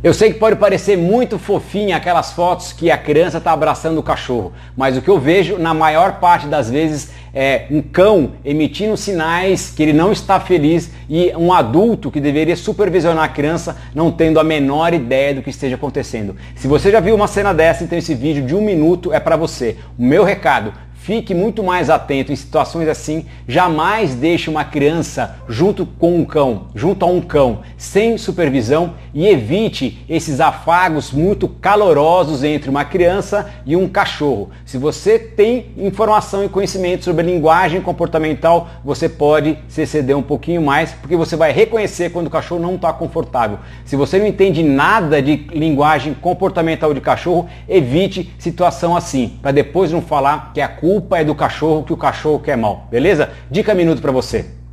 Eu sei que pode parecer muito fofinha aquelas fotos que a criança está abraçando o cachorro, mas o que eu vejo na maior parte das vezes é um cão emitindo sinais que ele não está feliz e um adulto que deveria supervisionar a criança não tendo a menor ideia do que esteja acontecendo. Se você já viu uma cena dessa, então esse vídeo de um minuto é para você. O meu recado, Fique muito mais atento em situações assim. Jamais deixe uma criança junto com um cão, junto a um cão, sem supervisão e evite esses afagos muito calorosos entre uma criança e um cachorro. Se você tem informação e conhecimento sobre linguagem comportamental, você pode se exceder um pouquinho mais, porque você vai reconhecer quando o cachorro não está confortável. Se você não entende nada de linguagem comportamental de cachorro, evite situação assim, para depois não falar que é a culpa culpa é do cachorro que o cachorro quer mal, beleza? Dica minuto para você.